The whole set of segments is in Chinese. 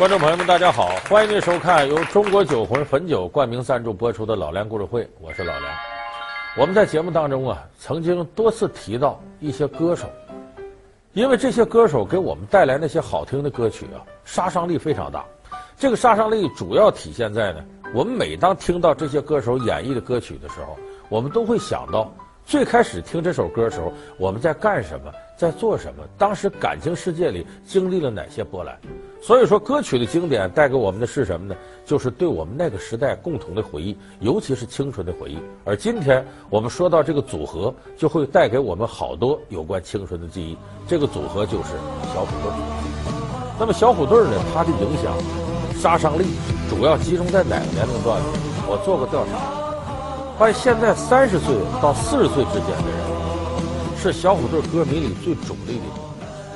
观众朋友们，大家好，欢迎您收看由中国酒魂汾酒冠名赞助播出的《老梁故事会》，我是老梁。我们在节目当中啊，曾经多次提到一些歌手，因为这些歌手给我们带来那些好听的歌曲啊，杀伤力非常大。这个杀伤力主要体现在呢，我们每当听到这些歌手演绎的歌曲的时候，我们都会想到。最开始听这首歌的时候，我们在干什么，在做什么？当时感情世界里经历了哪些波澜？所以说，歌曲的经典带给我们的是什么呢？就是对我们那个时代共同的回忆，尤其是青春的回忆。而今天我们说到这个组合，就会带给我们好多有关青春的记忆。这个组合就是小虎队。那么小虎队呢，它的影响、杀伤力主要集中在哪个年龄段？我做过调查。发现现在三十岁到四十岁之间的人，是小虎队歌迷里最主力的。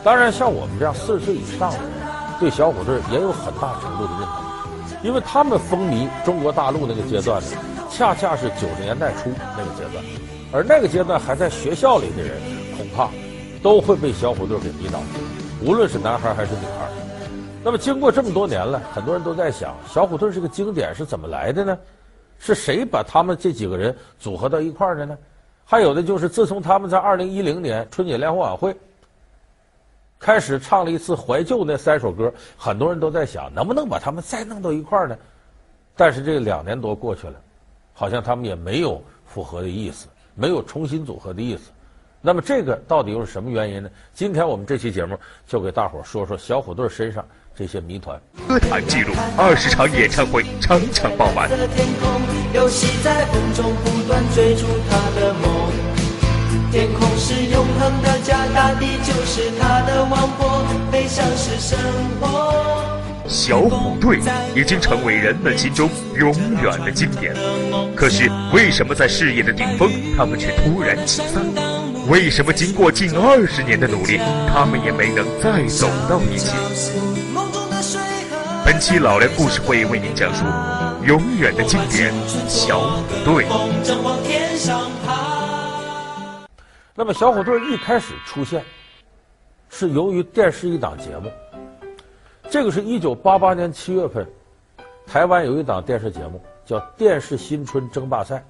当然，像我们这样四十岁以上的人，对小虎队也有很大程度的认同，因为他们风靡中国大陆那个阶段呢，恰恰是九十年代初那个阶段，而那个阶段还在学校里的人，恐怕都会被小虎队给迷倒，无论是男孩还是女孩。那么，经过这么多年了，很多人都在想，小虎队这个经典是怎么来的呢？是谁把他们这几个人组合到一块的呢？还有的就是，自从他们在二零一零年春节联欢晚会开始唱了一次怀旧那三首歌，很多人都在想，能不能把他们再弄到一块儿呢？但是这两年多过去了，好像他们也没有复合的意思，没有重新组合的意思。那么这个到底又是什么原因呢？今天我们这期节目就给大伙说说小虎队身上这些谜团。歌坛记录二十场演唱会，场场爆满。天空是永恒的家，大地就是他的王国，飞翔是生活。小虎队已经成为人们心中永远的经典。可是为什么在事业的顶峰，他们却突然解散？为什么经过近二十年的努力，他们也没能再走到一起？本期老梁故事会为您讲述永远的经典小虎队。那么小虎队一开始出现，是由于电视一档节目。这个是一九八八年七月份，台湾有一档电视节目叫《电视新春争霸赛》，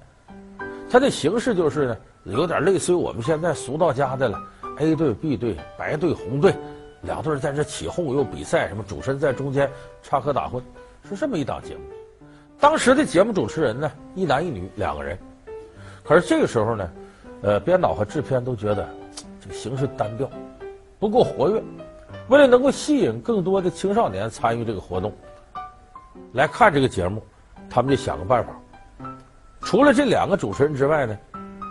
它的形式就是呢。有点类似于我们现在俗到家的了，A 队、B 队、白队、红队，两队在这起哄又比赛，什么主持人在中间插科打诨，是这么一档节目。当时的节目主持人呢，一男一女两个人。可是这个时候呢，呃，编导和制片都觉得这个形式单调，不够活跃。为了能够吸引更多的青少年参与这个活动，来看这个节目，他们就想个办法，除了这两个主持人之外呢。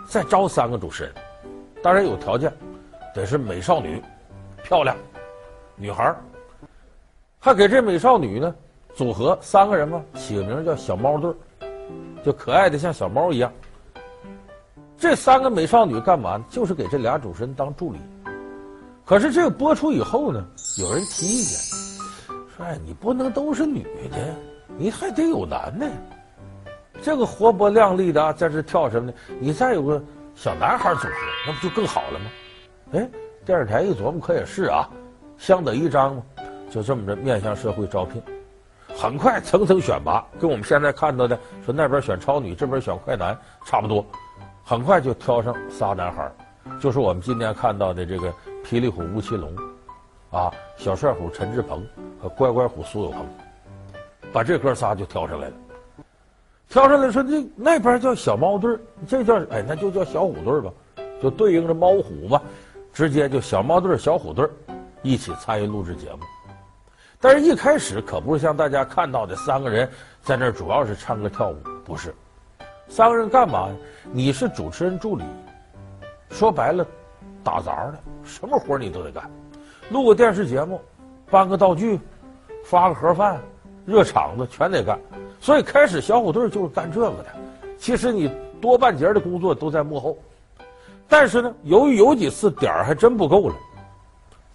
再招三个主持人，当然有条件，得是美少女，漂亮，女孩儿，还给这美少女呢组合三个人嘛，起个名叫小猫队儿，就可爱的像小猫一样。这三个美少女干嘛？就是给这俩主持人当助理。可是这个播出以后呢，有人提意见，说：“哎，你不能都是女的，你还得有男的。”这个活泼靓丽的啊，在这跳什么呢？你再有个小男孩组合，那不就更好了吗？哎，电视台一琢磨，可也是啊，相得益彰嘛，就这么着面向社会招聘，很快层层选拔，跟我们现在看到的说那边选超女，这边选快男差不多，很快就挑上仨男孩，就是我们今天看到的这个霹雳虎吴奇隆，啊，小帅虎陈志朋和乖乖虎苏有朋，把这哥仨就挑上来了。挑上来说，这那边叫小猫队，这叫哎，那就叫小虎队吧，就对应着猫虎吧，直接就小猫队、小虎队一起参与录制节目。但是，一开始可不是像大家看到的三个人在那儿主要是唱歌跳舞，不是。三个人干嘛？你是主持人助理，说白了，打杂的，什么活你都得干。录个电视节目，搬个道具，发个盒饭，热场子，全得干。所以开始小虎队就是干这个的，其实你多半截的工作都在幕后，但是呢，由于有几次点儿还真不够了，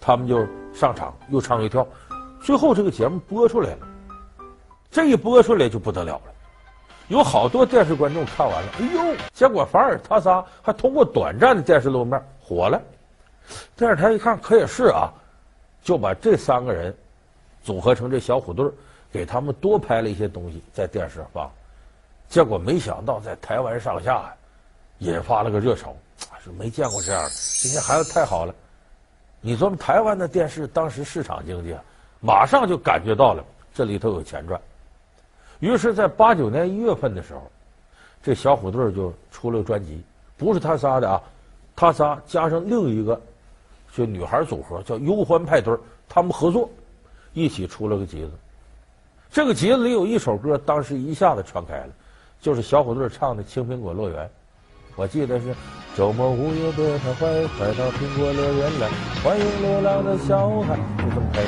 他们就上场又唱又跳，最后这个节目播出来了，这一播出来就不得了了，有好多电视观众看完了，哎呦，结果反而他仨还通过短暂的电视露面火了，电视台一看可也是啊，就把这三个人组合成这小虎队，给他们多拍了一些东西在电视上放。结果没想到在台湾上下，引发了个热潮，说没见过这样的，这些孩子太好了。你琢磨台湾的电视当时市场经济啊，马上就感觉到了这里头有钱赚。于是，在八九年一月份的时候，这小虎队就出了专辑，不是他仨的啊，他仨加上另一个就女孩组合叫忧欢派对，他们合作一起出了个集子。这个节子里有一首歌，当时一下子传开了，就是小虎队唱的《青苹果乐园》。我记得是周末午夜别徘徊，快到苹果乐园来，欢迎流浪的小孩，就这么开始。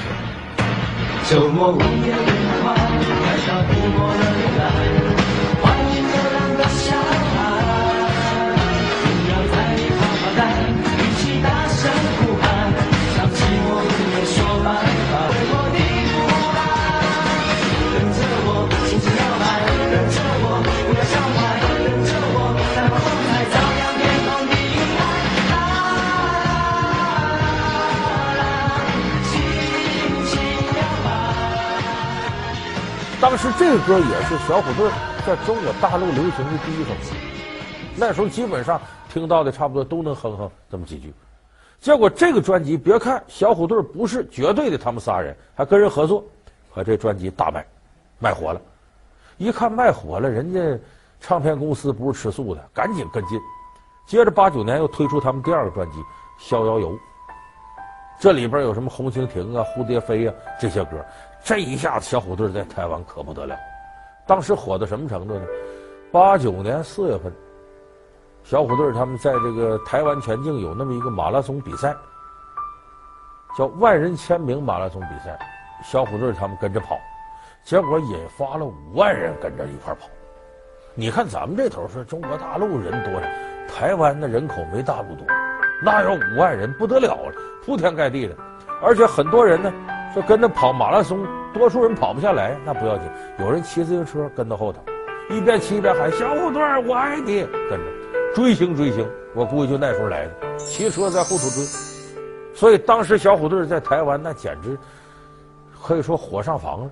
周末午夜别徘徊，快到苹果乐园来。欢迎流浪的小孩当时这个歌也是小虎队在中国大陆流行的第一首歌，那时候基本上听到的差不多都能哼哼这么几句。结果这个专辑，别看小虎队不是绝对的他们仨人，还跟人合作，可这专辑大卖，卖火了。一看卖火了，人家唱片公司不是吃素的，赶紧跟进。接着八九年又推出他们第二个专辑《逍遥游》，这里边有什么《红蜻蜓》啊、《蝴蝶飞》啊这些歌。这一下子，小虎队在台湾可不得了，当时火到什么程度呢？八九年四月份，小虎队他们在这个台湾全境有那么一个马拉松比赛，叫万人签名马拉松比赛，小虎队他们跟着跑，结果引发了五万人跟着一块跑。你看咱们这头说中国大陆人多，台湾的人口没大陆多，那有五万人不得了了，铺天盖地的，而且很多人呢。说跟着跑马拉松，多数人跑不下来，那不要紧。有人骑自行车跟到后头，一边骑一边喊“小虎队，我爱你”，跟着追星追星。我估计就那时候来的，骑车在后头追。所以当时小虎队在台湾那简直可以说火上房了。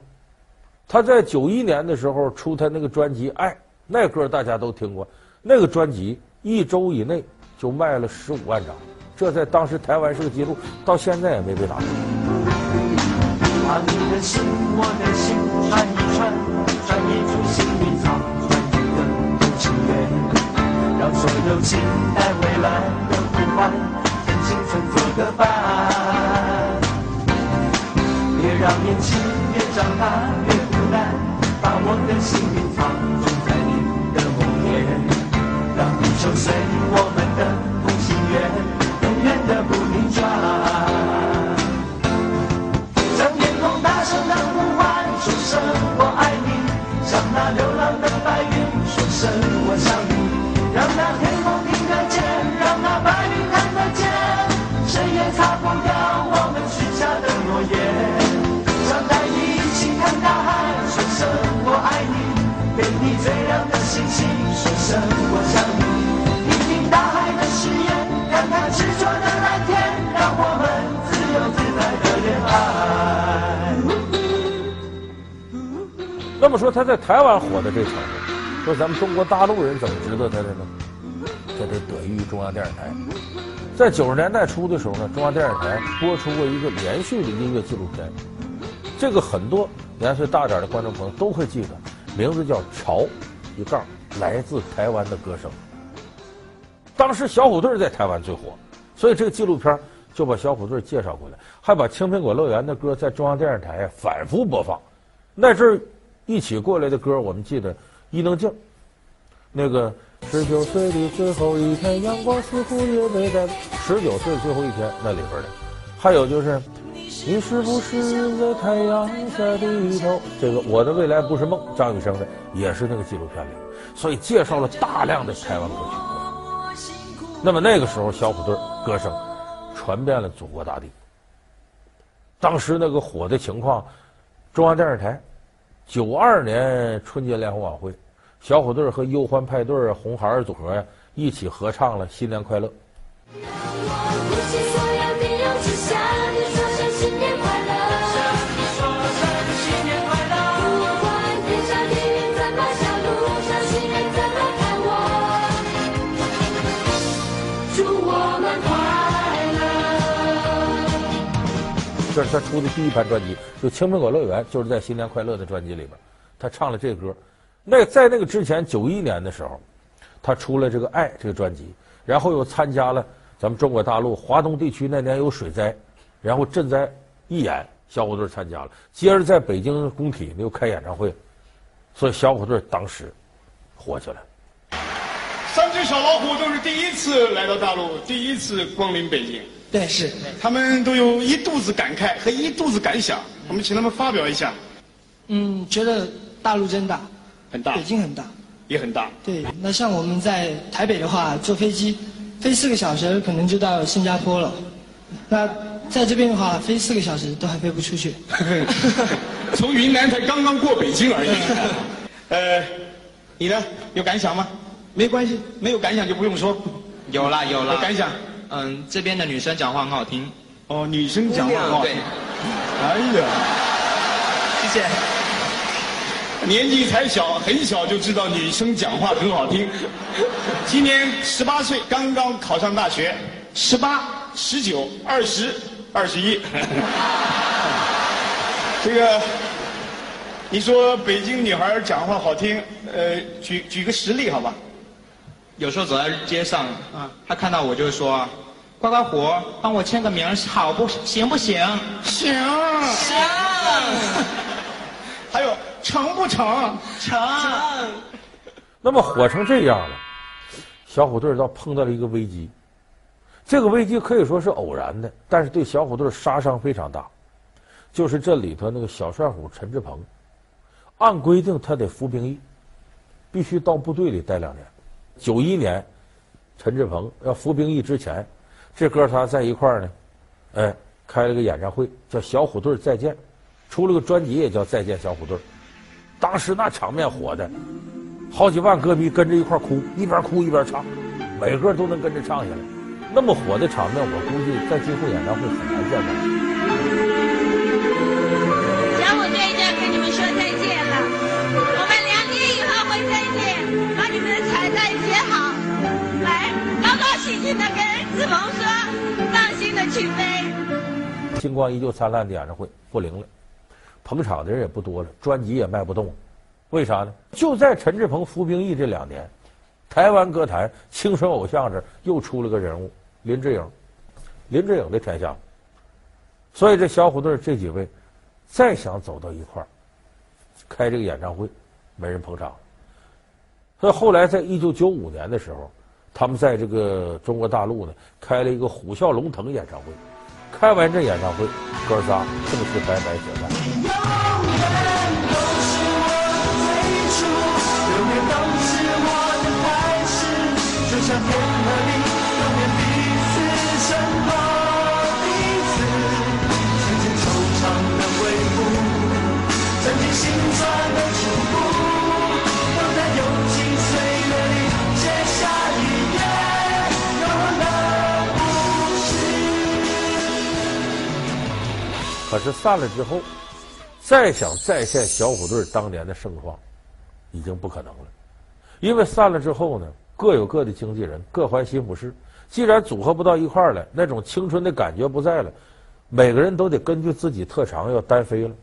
他在九一年的时候出他那个专辑《爱》，那歌大家都听过。那个专辑一周以内就卖了十五万张，这在当时台湾是个记录，到现在也没被打破。把你的心，我的心串一串，串一出心里藏着的有情缘，让所有期待未来的呼唤，跟青春做个伴。别让年轻越长大越孤单，把我的心里藏种在你的梦田，让地球随我最亮的星星，说声我想你。听听大海的誓言，看看执着的蓝天，让我们自由自在的恋爱那么说他在台湾火的这程度，说咱们中国大陆人怎么知道他的呢？这得得益于中央电视台。在九十年代初的时候呢，中央电视台播出过一个连续的音乐纪录片，这个很多年岁大点的观众朋友都会记得，名字叫《潮》，一杠来自台湾的歌声。当时小虎队在台湾最火，所以这个纪录片就把小虎队介绍过来，还把《青苹果乐园》的歌在中央电视台反复播放。那阵儿。一起过来的歌，我们记得伊能静，那个十九岁的最后一天，阳光似乎也没在十九岁最后一天那里边的，还有就是你是不是在太阳下低头？这个我的未来不是梦，张雨生的也是那个纪录片里，所以介绍了大量的台湾歌曲。那么那个时候，小虎队歌声传遍了祖国大地。当时那个火的情况，中央电视台。九二年春节联欢晚会，小虎队和忧欢派对、红孩儿组合呀一起合唱了《新年快乐》。他出的第一盘专辑，就《青苹果乐园》，就是在《新年快乐》的专辑里边，他唱了这歌。那在那个之前，九一年的时候，他出了这个《爱》这个专辑，然后又参加了咱们中国大陆华东地区那年有水灾，然后赈灾义演，小虎队参加了，接着在北京工体又开演唱会，所以小虎队当时火起来。三只小老虎都是第一次来到大陆，第一次光临北京。对，是，他们都有一肚子感慨和一肚子感想，我们请他们发表一下。嗯，觉得大陆真大，很大，北京很大，也很大。对，那像我们在台北的话，坐飞机飞四个小时，可能就到新加坡了。那在这边的话，飞四个小时都还飞不出去。从云南才刚刚过北京而已。呃，你呢？有感想吗？没关系，没有感想就不用说。有啦有啦，有感想。嗯，这边的女生讲话很好听。哦，女生讲话很好听。对。哎呀，谢谢。年纪才小，很小就知道女生讲话很好听。今年十八岁，刚刚考上大学。十八、十九、二十、二十一。这个，你说北京女孩讲话好听，呃，举举个实例好吧？有时候走在街上，啊，他看到我就会说：“乖乖虎，帮我签个名，好不行不行？”行。行。还有成不成？成。那么火成这样了，小虎队倒碰到了一个危机。这个危机可以说是偶然的，但是对小虎队杀伤非常大。就是这里头那个小帅虎陈志朋，按规定他得服兵役，必须到部队里待两年。九一年，陈志朋要服兵役之前，这哥仨在一块儿呢，哎，开了个演唱会，叫《小虎队再见》，出了个专辑也叫《再见小虎队》。当时那场面火的，好几万歌迷跟着一块儿哭，一边哭一边唱，每个都能跟着唱下来。那么火的场面，我估计在今后演唱会很难见到。跟志鹏说：“放心的去飞。”星光依旧灿烂的演唱会不灵了，捧场的人也不多了，专辑也卖不动。为啥呢？就在陈志鹏服兵役这两年，台湾歌坛青春偶像这又出了个人物林志颖，林志颖的天下。所以这小虎队这几位再想走到一块儿开这个演唱会，没人捧场。所以后来在一九九五年的时候。他们在这个中国大陆呢，开了一个虎啸龙腾演唱会。开完这演唱会，哥仨正式拜拜解散。可是散了之后，再想再现小虎队当年的盛况，已经不可能了。因为散了之后呢，各有各的经纪人，各怀心腹事。既然组合不到一块儿来，那种青春的感觉不在了，每个人都得根据自己特长要单飞了。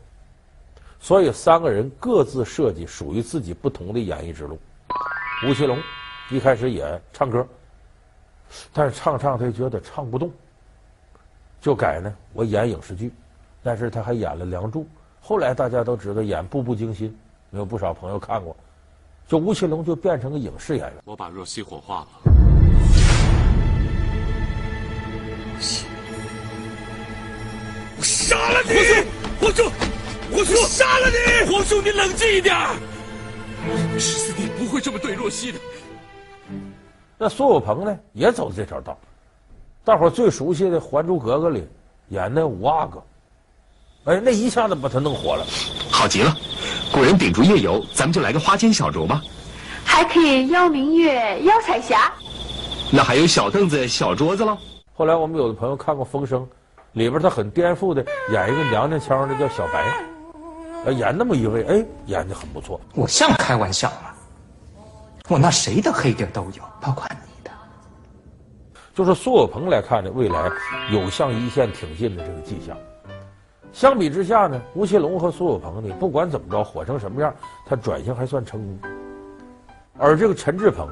所以三个人各自设计属于自己不同的演艺之路。吴奇隆一开始也唱歌，但是唱唱他觉得唱不动，就改呢，我演影视剧。但是他还演了《梁祝》，后来大家都知道演《步步惊心》，有不少朋友看过。就吴奇隆就变成个影视演员。我把若曦火化了。我杀了你！皇兄，皇兄，我杀了你！皇兄，你冷静一点。十四弟不会这么对若曦的。那苏有朋呢，也走这条道。大伙最熟悉的《还珠格格》里演那五阿哥。哎，那一下子把他弄火了，好极了！古人秉烛夜游，咱们就来个花间小酌吧。还可以邀明月、邀彩霞。那还有小凳子、小桌子了。后来我们有的朋友看过《风声》，里边他很颠覆的演一个娘娘腔的叫小白，呃，演那么一位，哎，演的很不错。我像开玩笑吗？我那谁的黑点都有，包括你的。就是苏有朋来看呢，未来有向一线挺进的这个迹象。相比之下呢，吴奇隆和苏有朋呢，不管怎么着，火成什么样，他转型还算成功。而这个陈志朋，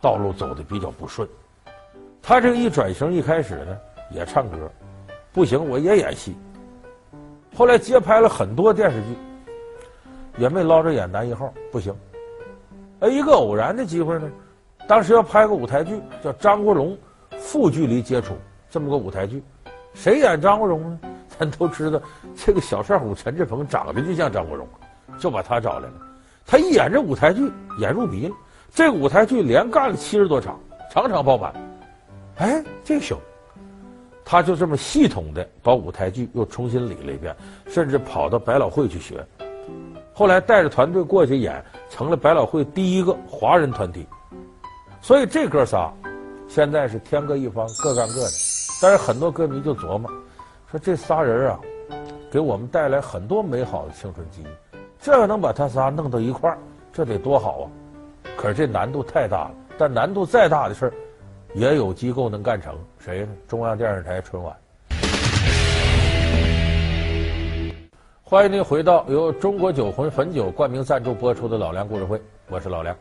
道路走的比较不顺。他这个一转型，一开始呢也唱歌，不行我也演戏。后来接拍了很多电视剧，也没捞着演男一号，不行。哎，一个偶然的机会呢，当时要拍个舞台剧，叫《张国荣负距离接触》这么个舞台剧，谁演张国荣呢？咱都知道，这个小帅虎陈志朋长得就像张国荣，就把他找来了。他一演这舞台剧，演入迷了。这舞台剧连干了七十多场，场场爆满。哎，这行，他就这么系统的把舞台剧又重新理了一遍，甚至跑到百老汇去学。后来带着团队过去演，成了百老汇第一个华人团体。所以这哥仨现在是天各一方，各干各的。但是很多歌迷就琢磨。说这仨人啊，给我们带来很多美好的青春记忆。这要能把他仨弄到一块儿，这得多好啊！可是这难度太大了。但难度再大的事儿，也有机构能干成。谁呢？中央电视台春晚。欢迎您回到由中国酒魂汾酒冠名赞助播出的《老梁故事会》，我是老梁。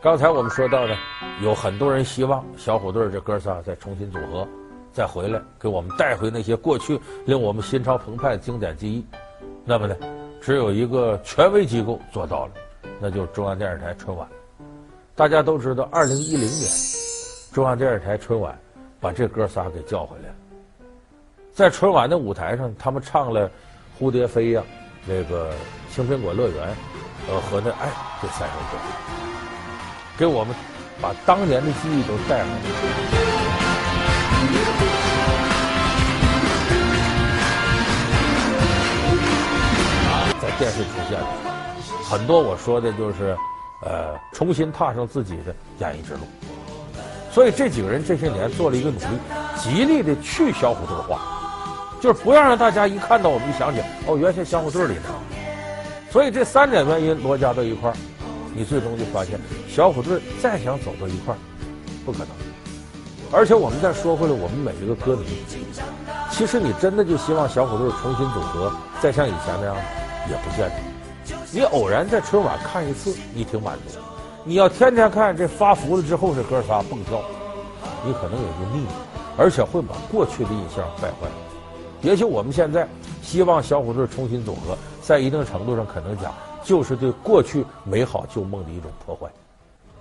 刚才我们说到呢，有很多人希望小虎队这哥仨再重新组合。再回来给我们带回那些过去令我们心潮澎湃的经典记忆，那么呢，只有一个权威机构做到了，那就是中央电视台春晚。大家都知道，二零一零年中央电视台春晚把这哥仨给叫回来了，在春晚的舞台上，他们唱了《蝴蝶飞》呀，那个《青苹果乐园》，呃和那《爱》这三首歌，给我们把当年的记忆都带回来了。在电视出现了很多，我说的就是，呃，重新踏上自己的演艺之路。所以这几个人这些年做了一个努力，极力的去小虎队化，就是不要让大家一看到我们一想起哦，原先小虎队里呢。所以这三点原因罗加到一块儿，你最终就发现小虎队再想走到一块儿，不可能。而且我们再说回来，我们每一个歌迷，其实你真的就希望小虎队重新组合，再像以前那样，也不见得。你偶然在春晚看一次，你挺满足；你要天天看，这发福了之后这哥仨蹦跳，你可能也就腻了，而且会把过去的印象败坏。也许我们现在希望小虎队重新组合，在一定程度上可能讲，就是对过去美好旧梦的一种破坏。